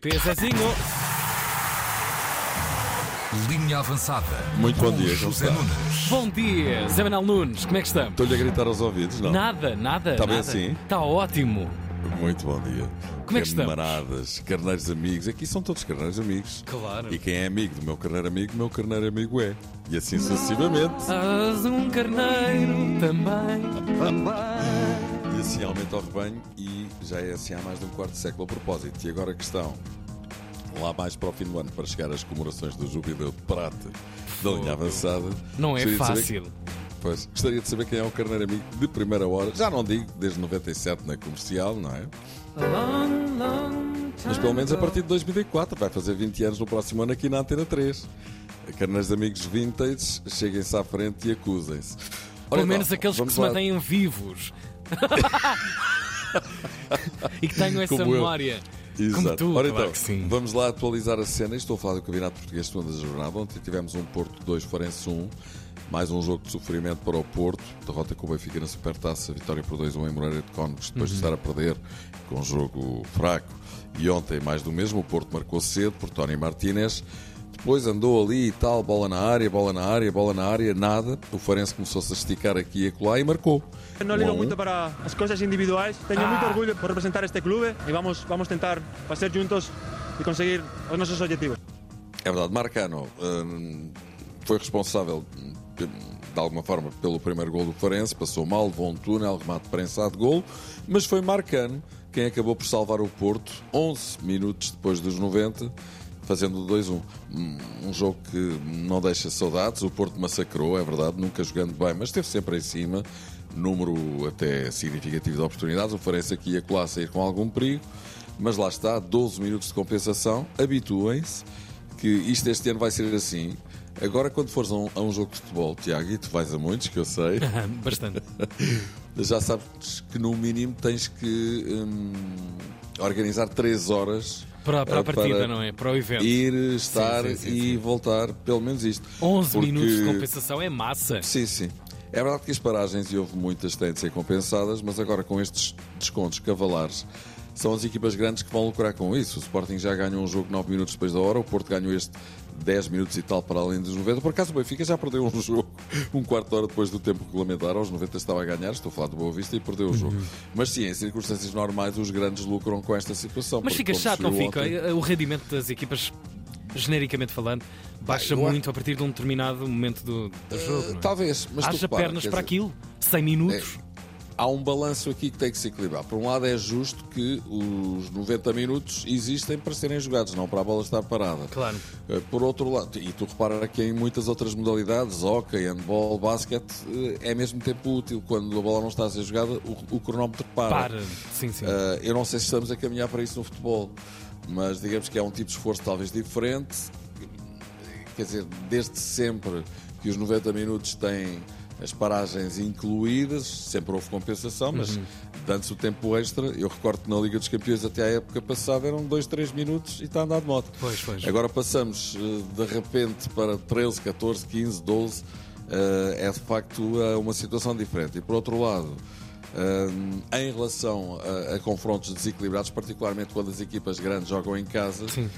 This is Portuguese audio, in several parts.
RTP, Zezinho. Linha avançada. Muito bom dia, José? Nunes. Bom dia, Zé Manuel Nunes, como é que estamos? Estou-lhe a gritar aos ouvidos, não? Nada, nada. Está bem nada. assim? Está ótimo. Muito bom dia. Como é que estamos? Camaradas, carneiros amigos. Aqui são todos carneiros amigos. Claro. E quem é amigo do meu carneiro amigo, meu carneiro amigo é. E assim sucessivamente. As um carneiro também. E assim aumenta o rebanho e já é assim há mais de um quarto de século a propósito. E agora a questão, lá mais para o fim do ano, para chegar às comemorações do Jubileu de Prata da linha avançada. Não é fácil. Pois, gostaria de saber quem é o carneiro amigo de primeira hora. Já não digo desde 97 na comercial, não é? Long, long Mas pelo menos a partir de 2004, vai fazer 20 anos no próximo ano aqui na Antena 3. Carneiros amigos vintage, cheguem-se à frente e acusem-se. Pelo então, menos aqueles que se lá. mantêm vivos. e que tenham essa Como eu. memória. Exato. Como tu, Ora claro então, vamos lá atualizar a cena. Estou a falar do Campeonato Português de segunda jornada. Ontem tivemos um Porto 2, Forense 1. Mais um jogo de sofrimento para o Porto. Derrota com o Benfica na Supertaça. Vitória por 2-1 em Moreira de Cónegos. Depois de Uhum. estar a perder com um jogo fraco. E ontem mais do mesmo. O Porto marcou cedo por Tony Martínez. Depois andou ali e tal, bola na área, bola na área, bola na área, nada. O Farense começou-se a esticar aqui e acolá e marcou. Um ligo um. muito para as coisas individuais. Tenho muito orgulho por representar este clube e vamos, vamos tentar fazer juntos e conseguir os nossos objetivos. É verdade, Marcano hum, foi responsável hum, de alguma forma pelo primeiro gol do Farense, passou mal, levou um túnel, remate prensado, gol, mas foi Marcano quem acabou por salvar o Porto 11 minutos depois dos 90, fazendo o 2-1. Hum, Um jogo que não deixa saudades, o Porto massacrou, é verdade, nunca jogando bem, mas esteve sempre em cima, número até significativo de oportunidades, o Farense aqui ia colar a sair com algum perigo, mas lá está, 12 minutos de compensação, habituem-se, que isto este ano vai ser assim. Agora, quando fores a um, a um jogo de futebol, Tiago, e tu vais a muitos, que eu sei, Bastante. já sabes que no mínimo tens que hum, organizar 3 horas Para, para a eh, partida, não é? Para o evento. Ir, estar Sim, sim, sim, e voltar, pelo menos isto. 11 Porque- minutos de compensação é massa. Sim, sim. É verdade que as paragens, e houve muitas, têm de ser compensadas, mas agora com estes descontos cavalares, são as equipas grandes que vão lucrar com isso. O Sporting já ganhou um jogo 9 minutos depois da hora, o Porto ganhou este 10 minutos e tal para além dos 90. Por acaso o Benfica já perdeu um jogo um quarto de hora depois do tempo regulamentar, aos 90 estava a ganhar, estou a falar do Boa Vista e perdeu o jogo. Uhum. Mas sim, em circunstâncias normais, os grandes lucram com esta situação. Mas porque fica chato, não fica? ontem- O rendimento das equipas, genericamente falando, baixa acho- muito a partir de um determinado momento do, do jogo. não é? Talvez, mas Haja repara, pernas para dizer, aquilo. 100 minutos. há um balanço aqui que tem que se equilibrar. Por um lado, é justo que os 90 minutos existem para serem jogados, não para a bola estar parada. Claro. Eh, Por outro lado, e tu repara que em muitas outras modalidades, hockey, handball, basquete, eh, é mesmo tempo útil. Quando a bola não está a ser jogada, o, o cronómetro para. Para. Sim, sim. Eh, eu não sei se estamos a caminhar para isso no futebol, mas digamos que é um tipo de esforço talvez diferente. Quer dizer, desde sempre que os 90 minutos têm as paragens incluídas, sempre houve compensação, mas Uhum. dando-se o tempo extra, eu recordo que na Liga dos Campeões até à época passada eram 2, 3 minutos e está a andar de moto. Pois, pois. Agora passamos eh, de repente para 13, 14, 15, 12. eh, É de facto eh, uma situação diferente. E por outro lado, em relação a, a confrontos desequilibrados, particularmente quando as equipas grandes jogam em casa, Sim.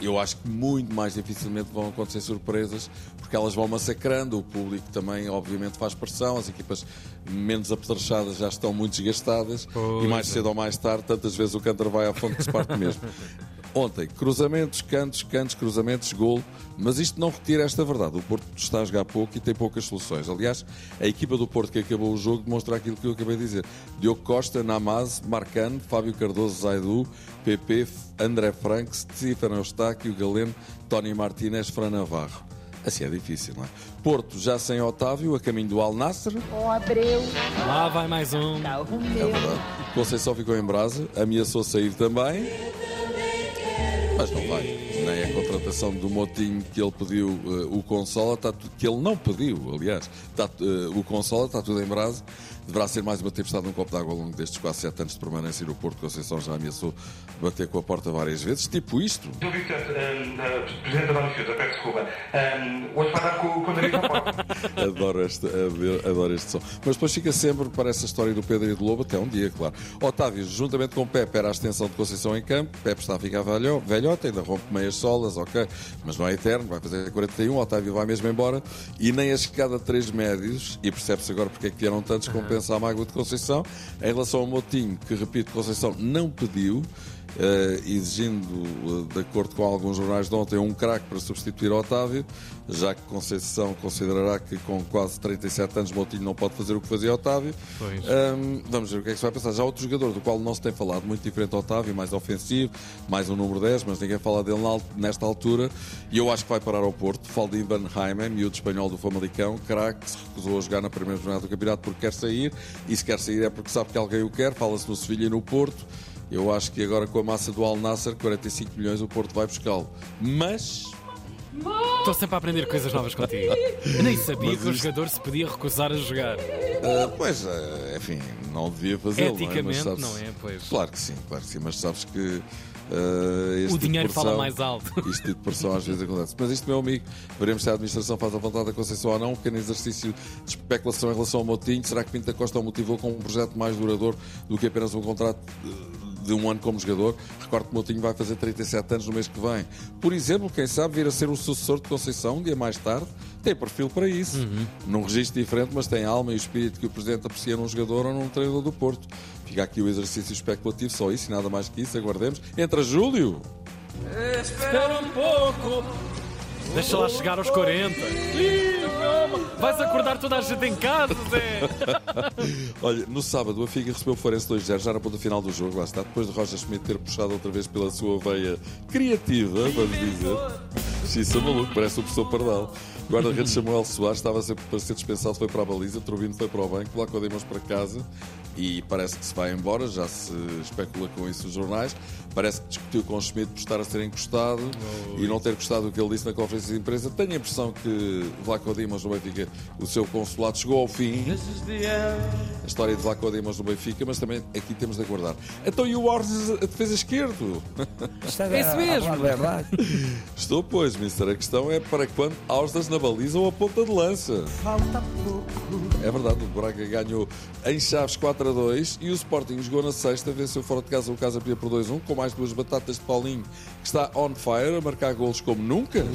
eu acho que muito mais dificilmente vão acontecer surpresas, porque elas vão massacrando. O público também, obviamente, faz pressão. As equipas menos apetrechadas já estão muito desgastadas. Pois e mais é. cedo ou mais tarde, tantas vezes o cântaro vai à fonte que se parte mesmo. Ontem, cruzamentos, cantos, cantos, cruzamentos, golo, mas isto não retira esta verdade. O Porto está a jogar pouco e tem poucas soluções. Aliás, a equipa do Porto que acabou o jogo demonstra aquilo que eu acabei de dizer. Diogo Costa, Namaz, Marcano, Fábio Cardoso, Zaidu, PP, André Frank, Stefano Eustáquio, Galeno, Tony Martínez, Fran Navarro. Assim é difícil, não é? Porto já sem Otávio, a caminho do Al Nasser, Com Abreu, Lá vai mais um. tá o é verdade. Conceição ficou em brasa, ameaçou sair também, mas não vai. Nem a contratação do Motinho que ele pediu, eh, o Consola, está tu- que ele não pediu, aliás, eh, o Consola está tudo em brasa. Deverá ser mais uma tempestade num copo de água ao longo destes quase sete anos de permanência no Porto. Conceição já ameaçou bater com a porta várias vezes, tipo isto. Sr. Victor, uh, Presidente António Fiuta, peço desculpa. Hoje vai dar com, com o nariz. Adoro este, adoro- adoro este som. Mas depois fica sempre para essa história do Pedro e do Lobo, até um dia, claro. Otávio, juntamente com Pepe, era a extensão de Conceição em campo. Pepe está a ficar velho, velhote. Ainda rompe meias solas, ok, mas não é eterno, vai fazer 41, o Otávio vai mesmo embora, e nem a chegada de três médios, e percebe-se agora porque é que vieram tantos, compensa a mágoa de Conceição. Em relação ao Motinho, que repito, Conceição não pediu, exigindo, eh, de acordo com alguns jornais de ontem, um craque para substituir Otávio, já que Conceição considerará que com quase 37 anos Moutinho não pode fazer o que fazia Otávio. Ahm, vamos ver o que é que se vai passar. Já outro jogador do qual não se tem falado, muito diferente Otávio, mais ofensivo, mais um número 10, mas ninguém fala dele nesta altura. E eu acho que vai parar ao Porto. Falo de Ivan Jaime, miúdo espanhol do Famalicão, craque, que se recusou a jogar na primeira jornada do campeonato porque quer sair. E se quer sair é porque sabe que alguém o quer. Fala-se no Sevilha e no Porto. Eu acho que agora com a massa do Al Nasser, 45 milhões, o Porto vai buscá-lo. Mas Estou sempre a aprender coisas novas contigo. Nem sabia que o jogador se podia recusar a jogar. Ah, pois, ah, enfim, não devia fazê-lo. não é? Mas Eticamente, sabes- não é? Pois. Claro que sim, claro que sim, mas sabes que. este O tipo dinheiro fala mais alto. Isto tipo de pressão às vezes acontece. Mas isto, meu amigo, veremos se a administração faz a vontade da Conceição ou não. Um pequeno exercício de especulação em relação ao Motinho. Será que Pinta Costa o motivou com um projeto mais duradouro do que apenas um contrato eh, de um ano como jogador? Recordo que o Motinho vai fazer 37 anos no mês que vem. Por exemplo, quem sabe vir a ser o sucessor de Conceição um dia mais tarde. Tem perfil para isso. Uhum. Num registro diferente, mas tem a alma e o espírito que o Presidente aprecia num jogador ou num treinador do Porto. Fica aqui o exercício especulativo, só isso e nada mais que isso. Aguardemos. Entra Júlio. Espera um pouco. Deixa lá chegar aos 40. Vais acordar toda a gente em casa, Zé. Olha, no sábado a Figa recebeu o Farense 2-0, já na ponta final do jogo, lá está, depois de Roger Schmidt ter puxado outra vez pela sua veia criativa, vamos dizer. Xissa maluco, parece o professor Pardal. O guarda-redes Samuel Soares estava sempre para ser dispensado, foi para a baliza, Trubino foi para o banco, Dimos para casa e parece que se vai embora, já se especula com isso os jornais. Parece que discutiu com o Schmidt por estar a ser encostado e não ter gostado do que ele disse na conferência de imprensa. Tenho a impressão que Vlaco Dimos no Benfica, o seu consulado chegou ao fim a história de Vlaco Dimos no Benfica, mas também aqui temos de aguardar. Então e o Orges a defesa esquerdo? É isso mesmo. verdade. Estou, pois, Mister. A questão é para quando Austas na baliza ou a ponta de lança? É verdade, o Braga ganhou em Chaves 4 a 2 e o Sporting jogou na sexta, venceu fora de casa o Casa Pia por 2-1, com mais duas batatas de Paulinho, que está on fire, a marcar golos como nunca.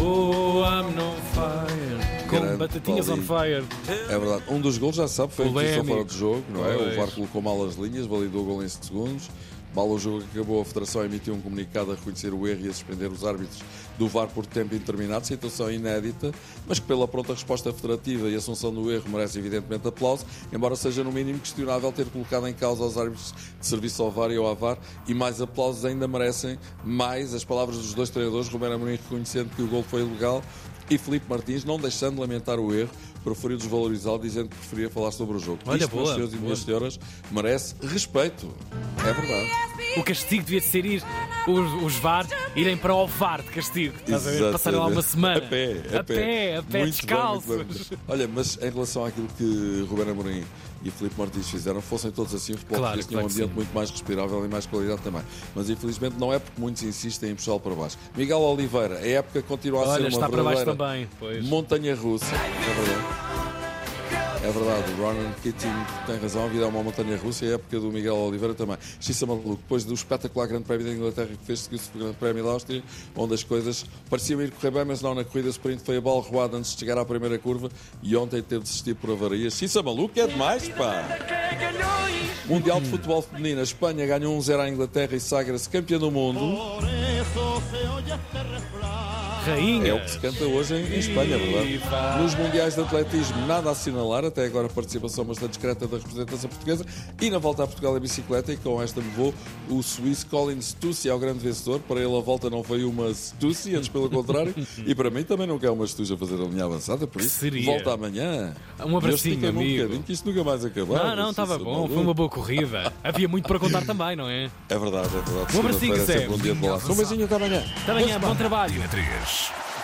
Oh, I'm on fire. Com batatinhas on fire. É verdade, um dos golos já sabe, foi a fora de jogo, não é? Pois. O VAR colocou mal as linhas, validou o gol em segundos. Mal o jogo acabou, a Federação emitiu um comunicado a reconhecer o erro e a suspender os árbitros do VAR por tempo indeterminado, situação inédita, mas que pela pronta resposta federativa e assunção do erro merece evidentemente aplauso, embora seja no mínimo questionável ter colocado em causa os árbitros de serviço ao VAR e ao AVAR, e mais aplausos ainda merecem mais as palavras dos dois treinadores, Romero Amorim reconhecendo que o gol foi ilegal e Felipe Martins, não deixando de lamentar o erro, preferiu desvalorizá-lo, dizendo que preferia falar sobre o jogo. Olha, Isto, meus boa, senhores e minhas senhoras, merece respeito. É verdade. O castigo devia ser ir os, os VAR irem para o VAR de castigo. Estás a ver? Passarem lá uma semana. A pé, a, a pé, a pé, Muito descalços. bem, bem. Olha, mas em relação àquilo que Ruben Amorim e Filipe Martins fizeram, fossem todos assim, o futebol Claro, tinha um ambiente sim. muito mais respirável e mais qualidade também. Mas infelizmente não é porque muitos insistem em puxá-lo para baixo. Miguel Oliveira, a época continua a Olha, ser uma está para baixo verdadeira também. Pois. montanha russa. É verdade. É verdade, o Ronan Keating tem razão, a vida é uma montanha russa e a época do Miguel Oliveira também. Xissa Maluco, depois do espetacular Grande Prémio da Inglaterra que fez, seguiu-se o Grande Prémio da Áustria, onde as coisas pareciam ir correr bem, mas não na corrida sprint foi a bola roada antes de chegar à primeira curva e ontem teve de desistir por avarias. Xissa Maluco é demais, pá! Mundial de Futebol Feminino, a Espanha ganhou 1-0 à Inglaterra e sagra-se campeã do mundo. Rainha. É o que se canta hoje em, em Espanha, é verdade? Nos Mundiais de Atletismo, nada a assinalar, até agora participação bastante discreta da representação portuguesa. E na volta a Portugal em bicicleta, e com esta levou o suíço Colin Stussy ao grande vencedor. Para ele a volta não foi uma Stussy, antes pelo contrário. e para mim também não quer uma Stussy a fazer a linha avançada, por isso Seria. volta amanhã. Um abracinho, estiquei-me um amigo. bocadinho, que isto nunca mais acabar. Não, não, estava bom. maluco. Foi uma boa corrida. Havia muito para contar também, não é? É verdade, é verdade. Um abracinho, é Zé. um dia beijinho até amanhã. Até amanhã, bom trabalho. Antena 3.